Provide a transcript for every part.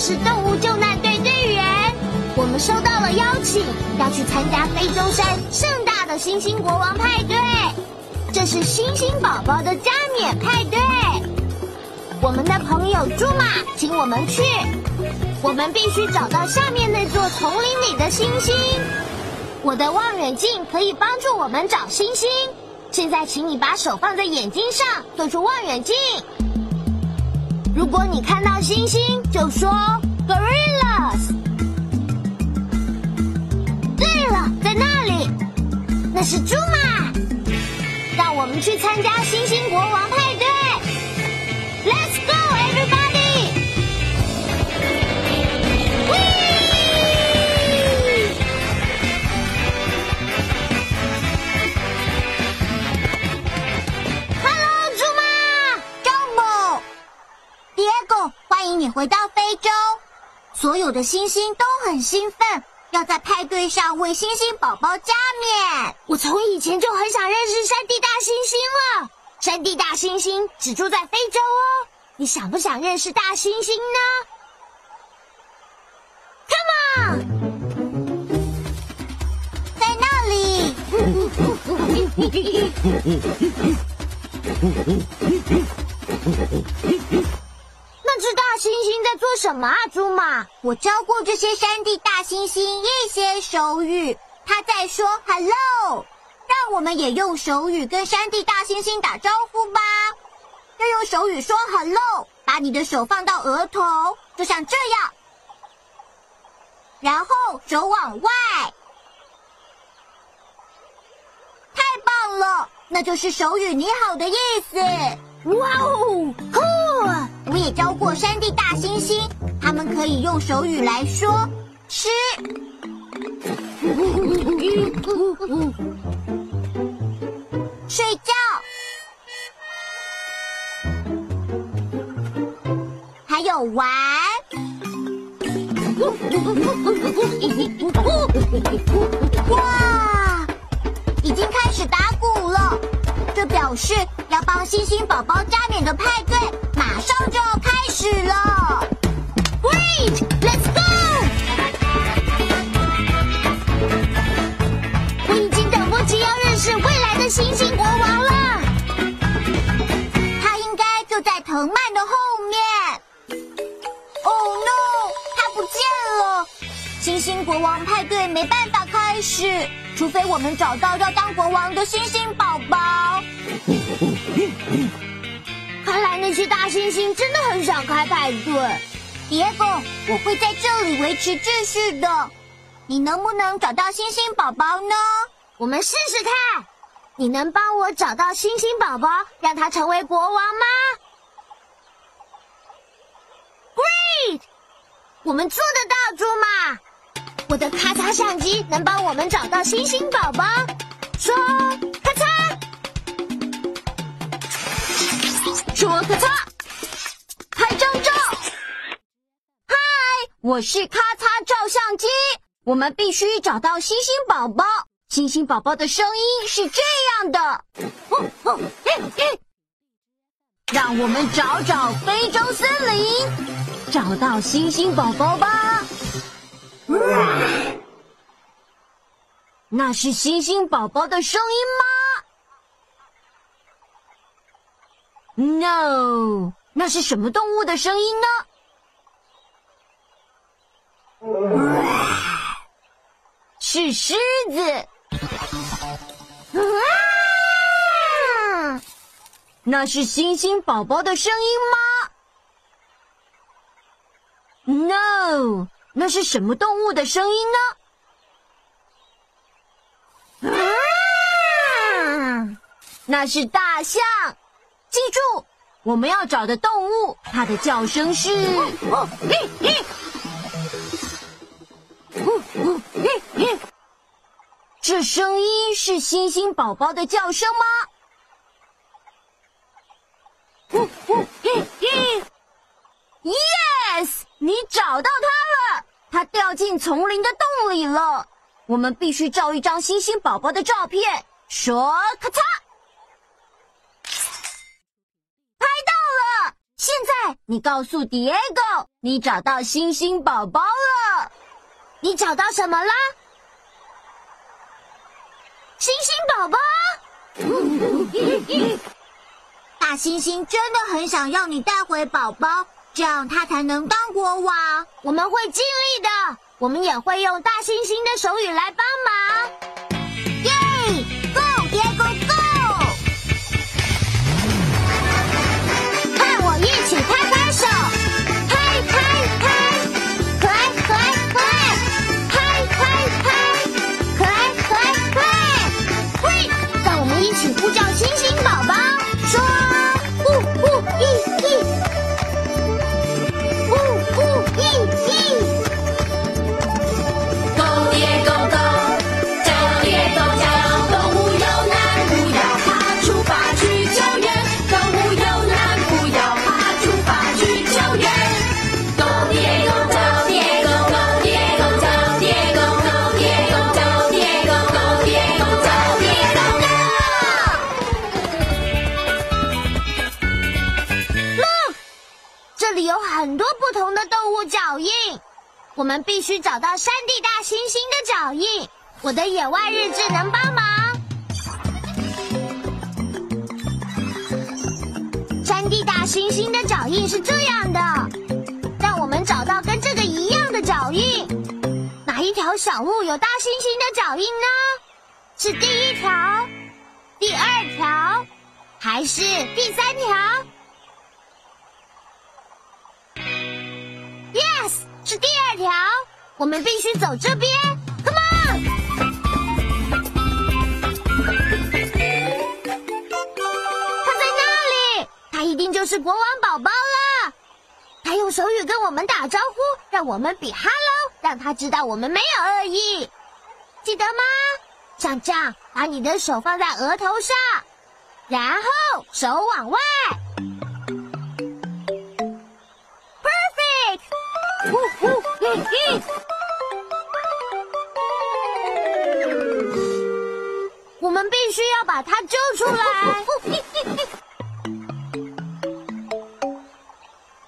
是动物救难队队员。我们收到了邀请，要去参加非洲山盛大的星星国王派对。这是星星宝宝的加冕派对。我们的朋友朱马请我们去，我们必须找到下面那座丛林里的星星。我的望远镜可以帮助我们找星星。现在，请你把手放在眼睛上，做出望远镜。如果你看到星星，就说 “gorillas”。对了，在那里，那是猪马。让我们去参加星星国王派对。回到非洲。所有的星星都很兴奋，要在派对上为星星宝宝加冕。我从以前就很想认识山地大猩猩了。山地大猩猩只住在非洲哦。你想不想认识大猩猩呢？Come on，在那里。那只大猩猩在做什么啊，猪马？我教过这些山地大猩猩一些手语，它在说 “hello”，让我们也用手语跟山地大猩猩打招呼吧。要用手语说 “hello”，把你的手放到额头，就像这样，然后手往外。太棒了，那就是手语“你好”的意思。哇哦，酷！我也教过山地大猩猩，他们可以用手语来说“吃”。睡觉，还有玩。哇，已经开始打，这表示要帮星星宝宝加冕的派对马上就要开始了。Great，let's go！我已经等不及要认识未来的星星国王了。他应该就在藤蔓的后面。Oh no！他不见了。星星国王派对没办法开始，除非我们找到要当国王的星星宝宝。看来那些大猩猩真的很想开派对。别狗，我会在这里维持秩序的。你能不能找到星星宝宝呢？我们试试看。你能帮我找到星星宝宝，让他成为国王吗？Great！我们做得到，猪妈。我的咔嚓相机能帮我们找到星星宝宝。说咔嚓，说咔嚓，拍张照。嗨，我是咔嚓照相机。我们必须找到星星宝宝。星星宝宝的声音是这样的。哦哦嘿嘿让我们找找非洲森林。找到星星宝宝吧。那是星星宝宝的声音吗？No，那是什么动物的声音呢？是狮子。那是星星宝宝的声音吗？No，那是什么动物的声音呢？那是大象。记住，我们要找的动物，它的叫声是。这声音是星星宝宝的叫声吗？Yes，你找到它了，它掉进丛林的洞里了。我们必须照一张星星宝宝的照片。说，咔嚓，拍到了。现在你告诉 Diego，你找到星星宝宝了。你找到什么了？星星宝宝。大猩猩真的很想要你带回宝宝，这样他才能当国王。我们会尽力的，我们也会用大猩猩的手语来帮忙。我们必须找到山地大猩猩的脚印。我的野外日志能帮忙。山地大猩猩的脚印是这样的，让我们找到跟这个一样的脚印。哪一条小路有大猩猩的脚印呢？是第一条、第二条，还是第三条我们必须走这边。Come on！他在那里，他一定就是国王宝宝了。他用手语跟我们打招呼，让我们比 Hello，让他知道我们没有恶意。记得吗？像这样，把你的手放在额头上，然后手往外。呜呼嘿嘿！我们必须要把它救出来。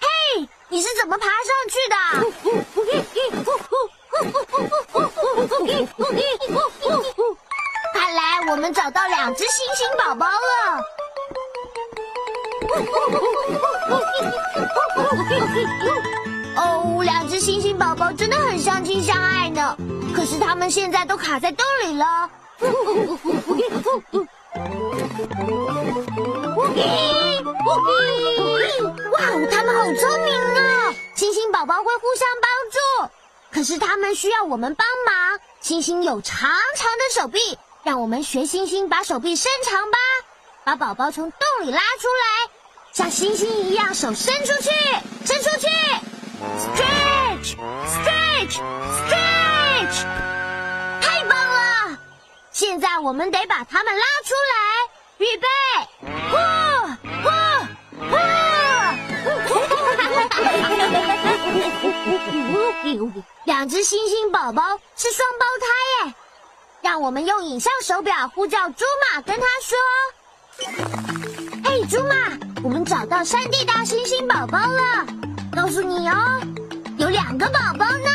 嘿，你是怎么爬上去的？看来我们找到两只星星宝宝了。哦，两只星星宝宝真的很相亲相爱呢。可是他们现在都卡在洞里了。哇，他们好聪明啊！星星宝宝会互相帮助，可是他们需要我们帮忙。星星有长长的手臂，让我们学星星把手臂伸长吧，把宝宝从洞里拉出来，像星星一样手伸出去，伸出去。Stretch, stretch, 现在我们得把他们拉出来，预备，呼呼呼！两只星星宝宝是双胞胎耶！让我们用影像手表呼叫朱马，跟他说：“嘿，朱马，我们找到山地大猩猩宝宝了。”告诉你哦，有两个宝宝呢，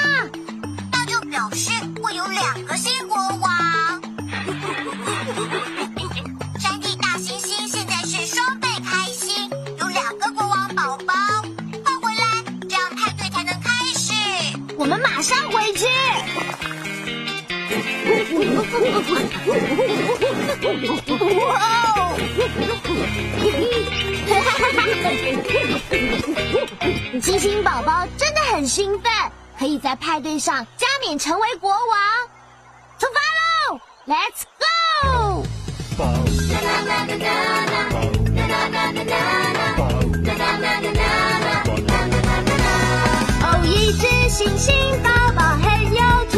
哇哦！星星宝宝真的很兴奋，可以在派对上加冕成为国王。出发喽，Let's go！哦，一只星星宝宝很有趣，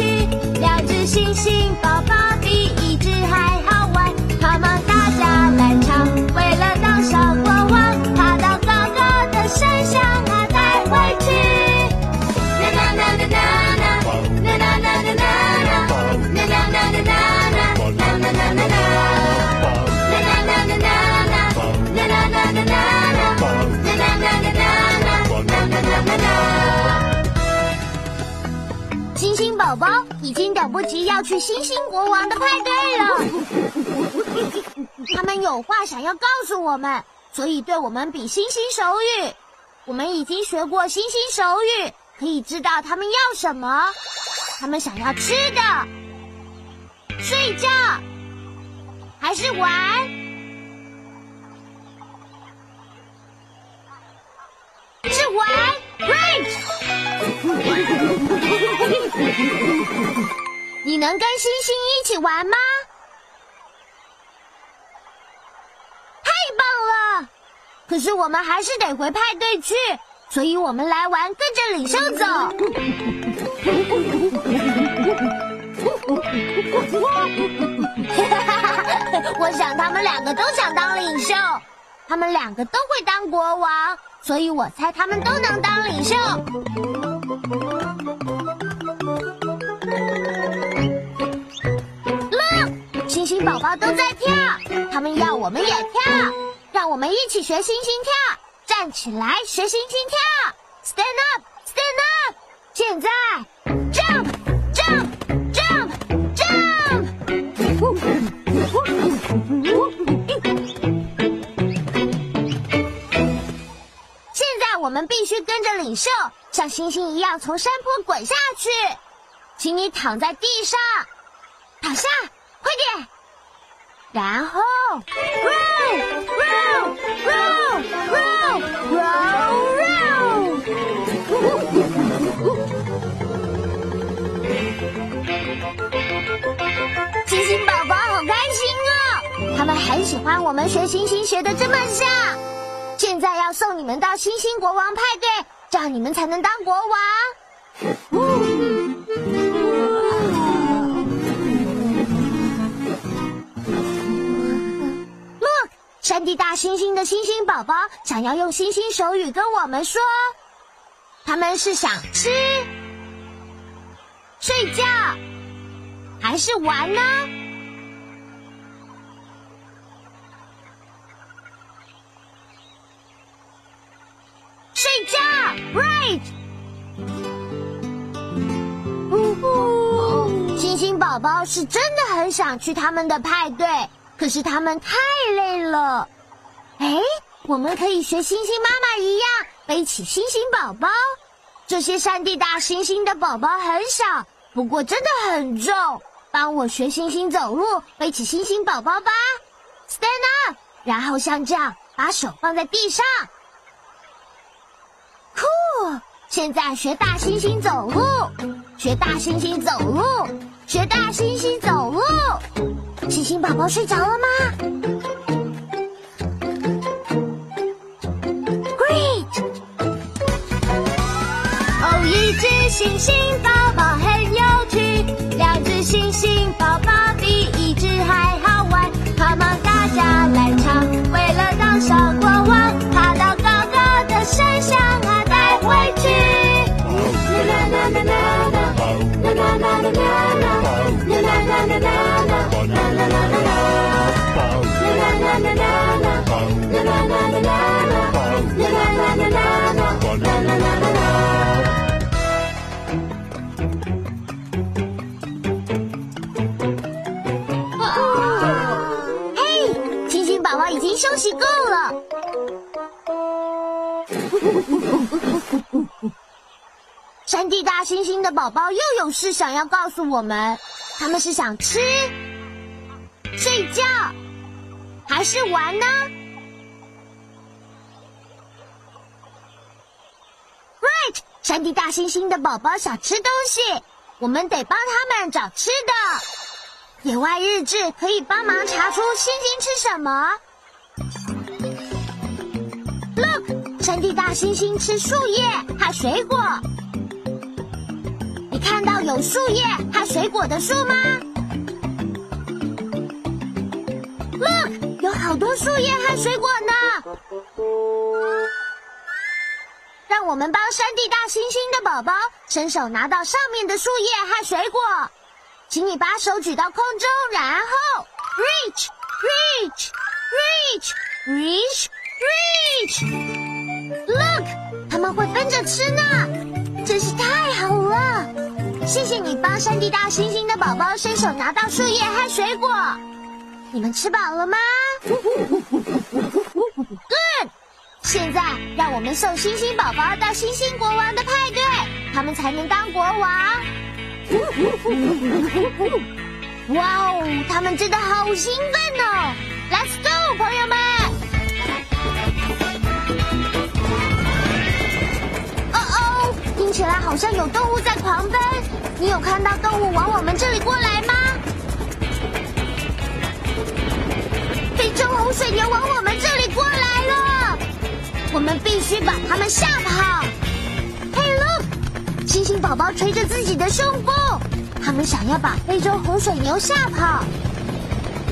两只星星宝宝已经等不及要去星星国王的派对了，他们有话想要告诉我们，所以对我们比星星手语。我们已经学过星星手语，可以知道他们要什么。他们想要吃的、睡觉，还是玩？你能跟星星一起玩吗？太棒了！可是我们还是得回派对去，所以我们来玩跟着领袖走。我想他们两个都想当领袖，他们两个都会当国王，所以我猜他们都能当领袖。宝宝都在跳，他们要我们也跳，让我们一起学星星跳，站起来学星星跳，Stand up，Stand up，现在 Jump Jump Jump Jump。现在我们必须跟着领袖，像星星一样从山坡滚下去。请你躺在地上，躺下，快点。然后，roll roll roll roll roll roll。星星宝宝好开心哦，他们很喜欢我们学星星学的这么像。现在要送你们到星星国王派对，这样你们才能当国王。山地大猩猩的猩猩宝宝想要用猩猩手语跟我们说，他们是想吃、睡觉，还是玩呢？睡觉，right。猩猩宝宝是真的很想去他们的派对，可是他们太累了。哎，我们可以学星星妈妈一样，背起星星宝宝。这些山地大猩猩的宝宝很小，不过真的很重。帮我学星星走路，背起星星宝宝吧。Stand up，然后像这样，把手放在地上。酷！现在学大猩猩走路，学大猩猩走路，学大猩猩走路。星星宝宝睡着了吗？Great！哦，一只星星宝宝很有趣，两只星星宝宝比一只还好玩。他们大家来唱，为了当小国王，爬到高高的山上啊带回去。啦啦啦啦啦啦啦啦啦啦啦啦啦啦啦啦啦啦啦啦啦啦啦啦啦啦啦啦啦啦啦。嘿，星星宝宝已经休息够了。山地大猩猩的宝宝又有事想要告诉我们，他们是想吃。觉，还是玩呢？Right，山地大猩猩的宝宝想吃东西，我们得帮他们找吃的。野外日志可以帮忙查出猩猩吃什么。Look，山地大猩猩吃树叶和水果。你看到有树叶和水果的树吗好多树叶和水果呢。让我们帮山地大猩猩的宝宝伸手拿到上面的树叶和水果。请你把手举到空中，然后 reach reach reach reach reach。Look，他们会分着吃呢，真是太好了！谢谢你帮山地大猩猩的宝宝伸手拿到树叶和水果。你们吃饱了吗对。现在让我们送星星宝宝到星星国王的派对，他们才能当国王。哇哦，他们真的好兴奋哦！Let's go，朋友们！哦哦，听起来好像有动物在狂奔。你有看到动物往我们这里过来吗？非洲红水牛往我们这里过来了，我们必须把它们吓跑。Hey look，星星宝宝捶着自己的胸部，他们想要把非洲红水牛吓跑。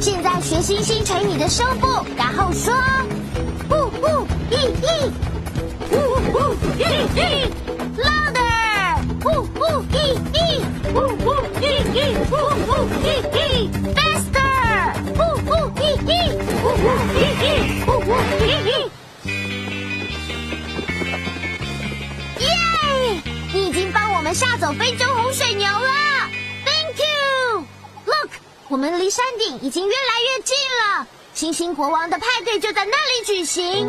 现在学星星捶你的胸部，然后说：呜呜咦咦，呜呜咦咦，louder，呼呼咦咦，呜呜咦咦，呜呜咦咦耶！你已经帮我们吓走非洲红水牛了，Thank you。Look，我们离山顶已经越来越近了，星星国王的派对就在那里举行。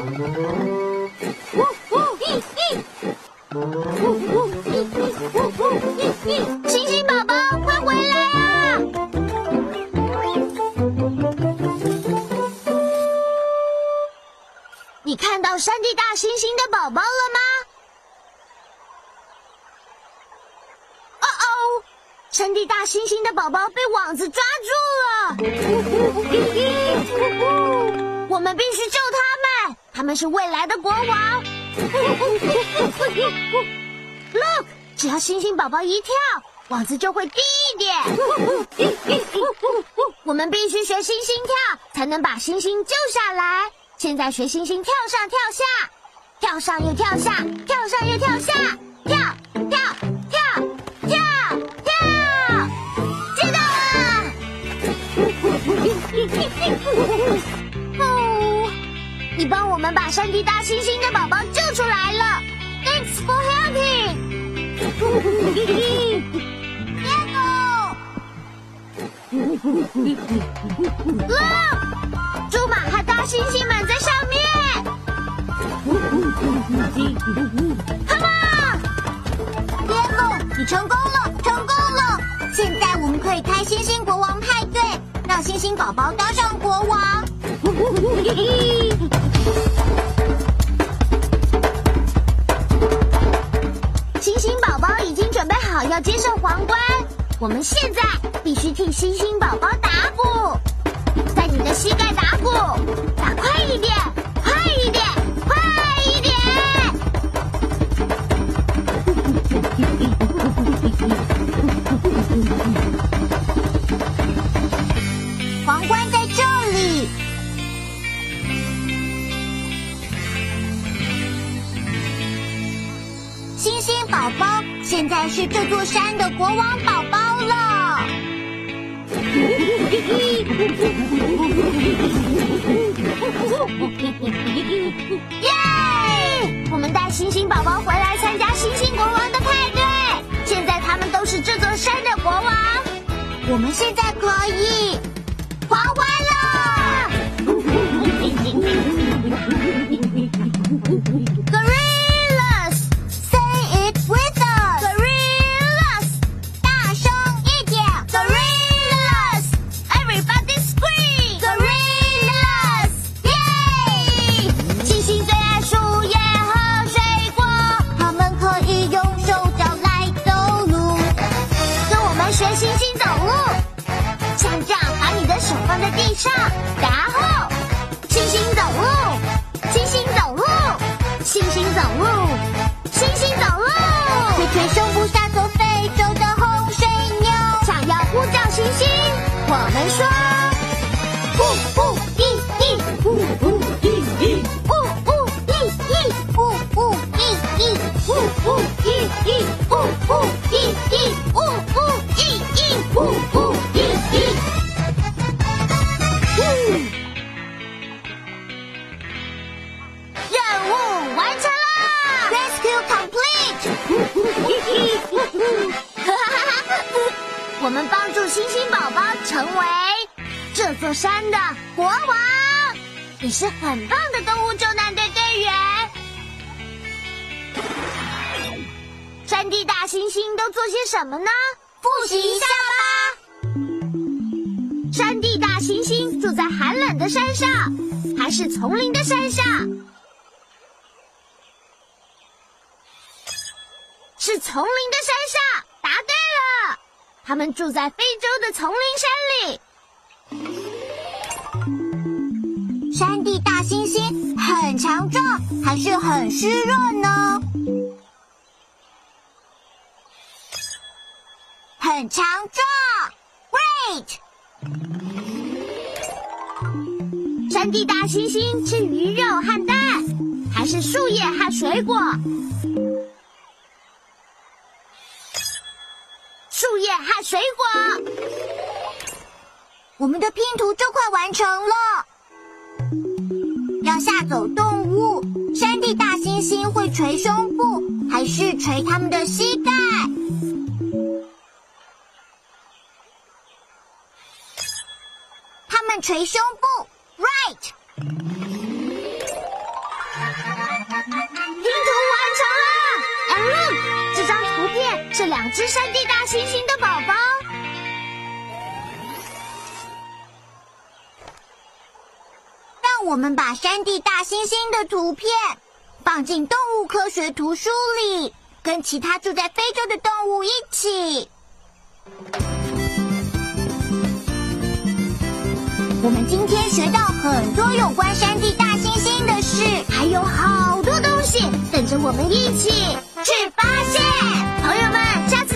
呜呜咦咦，呜呜咦咦，呜呜咦咦，星星宝宝快回来你看到山地大猩猩的宝宝了吗？哦哦，山地大猩猩的宝宝被网子抓住了！我们必须救他们，他们是未来的国王。Look，只要星星宝宝一跳，网子就会低一点。我们必须学星星跳，才能把星星救下来。现在学星星跳上跳下，跳上又跳下，跳上又跳下，跳跳跳跳跳，接到了！哦，你帮我们把山地大猩猩的宝宝救出来了，Thanks for helping。Look，猪马星星们在上面。Come on，天狗，你成功了，成功了！现在我们可以开星星国王派对，让星星宝宝当上国王。星星宝宝已经准备好要接受皇冠，我们现在必须替星星宝宝打鼓，你的膝盖打鼓，打快一点，快一点，快一点！皇冠在这里。星星宝宝现在是这座山的国王宝宝了。耶！我们带星星宝宝回来参加星星国王的派对，现在他们都是这座山的国王。我们现在可以像这样，把你的手放在地上，然后星星走路，星星走路，星星走路，星星走路。推推胸部，像走非洲的红水牛。想要呼叫星星，我们说，呜呜咦咦，呜呜咦咦，呜呜咦咦，呜呜咦咦，呜呜咦咦，呜。呜呜咦咦。任务完成啦！，Rescue complete。哈哈哈哈我们帮助星星宝宝成为这座山的国王。你是很棒的动物救难队队员。山地大猩猩都做些什么呢？复习一下。山地大猩猩住在寒冷的山上，还是丛林的山上？是丛林的山上，答对了。他们住在非洲的丛林山里。山地大猩猩很强壮，还是很湿润呢？很强壮，Great！山地大猩猩吃鱼肉和蛋，还是树叶和水果？树叶和水果。我们的拼图就快完成了。要吓走动物，山地大猩猩会捶胸部，还是捶它们的膝盖？捶胸部，Right！拼图完成了，And look，这张图片是两只山地大猩猩的宝宝。让我们把山地大猩猩的图片放进动物科学图书里，跟其他住在非洲的动物一起。我们今天学到很多有关山地大猩猩的事，还有好多东西等着我们一起去发现。朋友们，下次